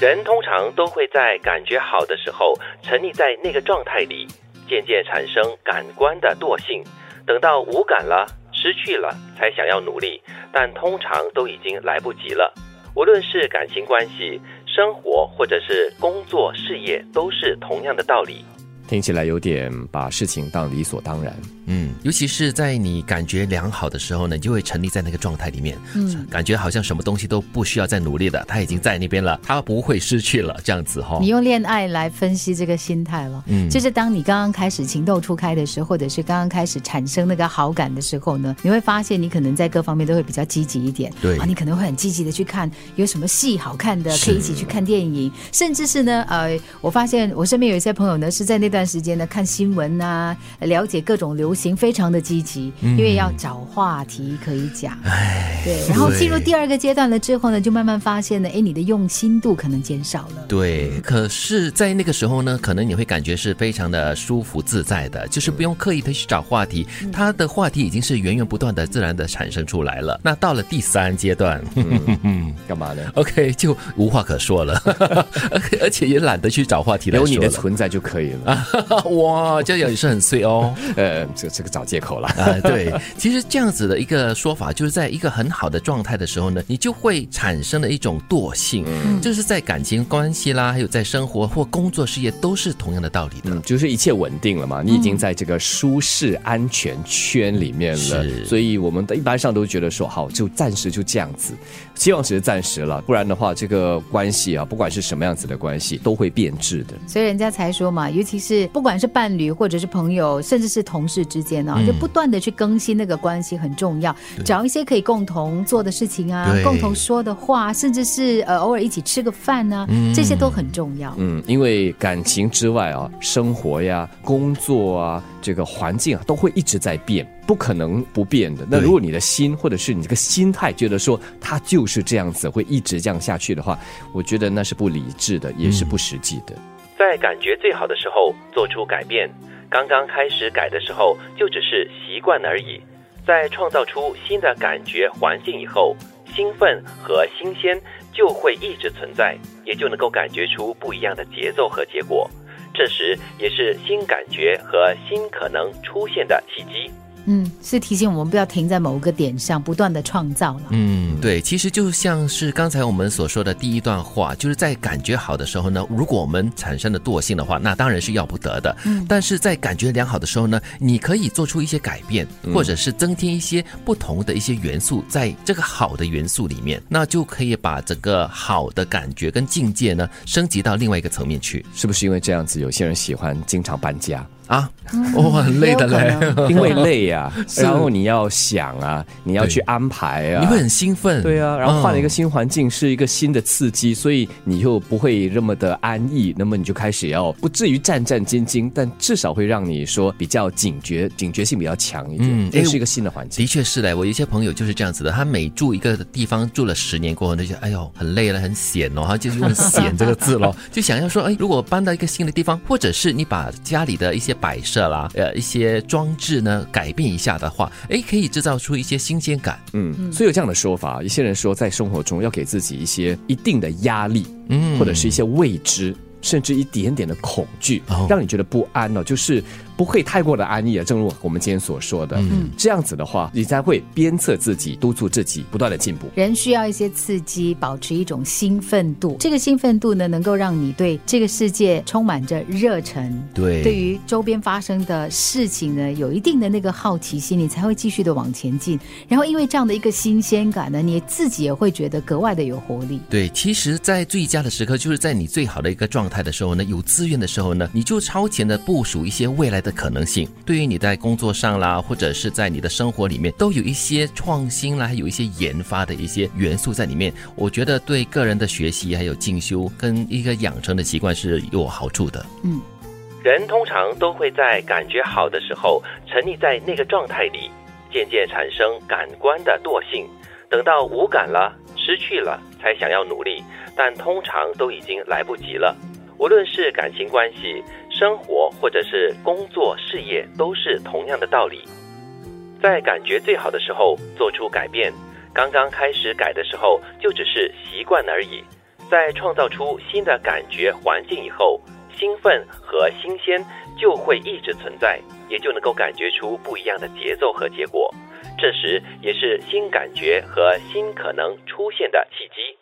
人通常都会在感觉好的时候沉溺在那个状态里，渐渐产生感官的惰性。等到无感了、失去了，才想要努力，但通常都已经来不及了。无论是感情关系、生活，或者是工作、事业，都是同样的道理。听起来有点把事情当理所当然。嗯，尤其是在你感觉良好的时候呢，你就会沉溺在那个状态里面，嗯，感觉好像什么东西都不需要再努力了，他已经在那边了，他不会失去了，这样子哈。你用恋爱来分析这个心态了，嗯，就是当你刚刚开始情窦初开的时候，或者是刚刚开始产生那个好感的时候呢，你会发现你可能在各方面都会比较积极一点，对。啊，你可能会很积极的去看有什么戏好看的，可以一起去看电影，甚至是呢，呃，我发现我身边有一些朋友呢是在那段时间呢看新闻啊，了解各种流行，非常的积。积极，因为要找话题可以讲，对，然后进入第二个阶段了之后呢，就慢慢发现呢，哎，你的用心度可能减少了。对，可是，在那个时候呢，可能你会感觉是非常的舒服自在的，就是不用刻意的去找话题，他的话题已经是源源不断的、自然的产生出来了。那到了第三阶段，干嘛呢？OK，就无话可说了，而且也懒得去找话题了，有你的存在就可以了。哇，这样也是很碎哦。呃，这这个找借口了。啊，对，其实这样子的一个说法，就是在一个很好的状态的时候呢，你就会产生了一种惰性，嗯，就是在感情关系啦，还有在生活或工作事业都是同样的道理的，就是一切稳定了嘛，你已经在这个舒适安全圈里面了，所以我们的一般上都觉得说，好，就暂时就这样子，希望只是暂时了，不然的话，这个关系啊，不管是什么样子的关系，都会变质的。所以人家才说嘛，尤其是不管是伴侣或者是朋友，甚至是同事之间呢，就不断。的去更新那个关系很重要，找一些可以共同做的事情啊，共同说的话，甚至是呃偶尔一起吃个饭呢，这些都很重要。嗯，因为感情之外啊，生活呀、工作啊、这个环境啊，都会一直在变，不可能不变的。那如果你的心或者是你这个心态觉得说他就是这样子，会一直这样下去的话，我觉得那是不理智的，也是不实际的。在感觉最好的时候做出改变。刚刚开始改的时候，就只是习惯而已。在创造出新的感觉环境以后，兴奋和新鲜就会一直存在，也就能够感觉出不一样的节奏和结果。这时，也是新感觉和新可能出现的契机。嗯，是提醒我们不要停在某个点上，不断的创造了。嗯，对，其实就像是刚才我们所说的第一段话，就是在感觉好的时候呢，如果我们产生了惰性的话，那当然是要不得的。嗯，但是在感觉良好的时候呢，你可以做出一些改变，或者是增添一些不同的一些元素，在这个好的元素里面，那就可以把整个好的感觉跟境界呢升级到另外一个层面去。是不是因为这样子，有些人喜欢经常搬家？啊，哦，很累的嘞，因为累呀，然后你要想啊，你要去安排啊，你会很兴奋，对啊，然后换了一个新环境，是一个新的刺激，所以你就不会那么的安逸，那么你就开始要不至于战战兢兢，但至少会让你说比较警觉，警觉性比较强一点，这是一个新的环境。的确是嘞，我有一些朋友就是这样子的，他每住一个地方住了十年过后，他就哎呦很累了，很险哦，他就是用“险”这个字咯，就想要说，哎，如果搬到一个新的地方，或者是你把家里的一些摆设啦，呃，一些装置呢，改变一下的话，哎，可以制造出一些新鲜感。嗯，所以有这样的说法，一些人说，在生活中要给自己一些一定的压力，嗯，或者是一些未知，甚至一点点的恐惧，让你觉得不安呢，就是。不会太过的安逸啊，正如我们今天所说的，嗯，这样子的话，你才会鞭策自己，督促自己，不断的进步。人需要一些刺激，保持一种兴奋度。这个兴奋度呢，能够让你对这个世界充满着热忱。对，对于周边发生的事情呢，有一定的那个好奇心，你才会继续的往前进。然后，因为这样的一个新鲜感呢，你自己也会觉得格外的有活力。对，其实，在最佳的时刻，就是在你最好的一个状态的时候呢，有资源的时候呢，你就超前的部署一些未来的。可能性对于你在工作上啦，或者是在你的生活里面，都有一些创新啦，还有一些研发的一些元素在里面。我觉得对个人的学习还有进修跟一个养成的习惯是有好处的。嗯，人通常都会在感觉好的时候沉溺在那个状态里，渐渐产生感官的惰性。等到无感了、失去了，才想要努力，但通常都已经来不及了。无论是感情关系。生活或者是工作事业都是同样的道理，在感觉最好的时候做出改变，刚刚开始改的时候就只是习惯而已。在创造出新的感觉环境以后，兴奋和新鲜就会一直存在，也就能够感觉出不一样的节奏和结果。这时也是新感觉和新可能出现的契机。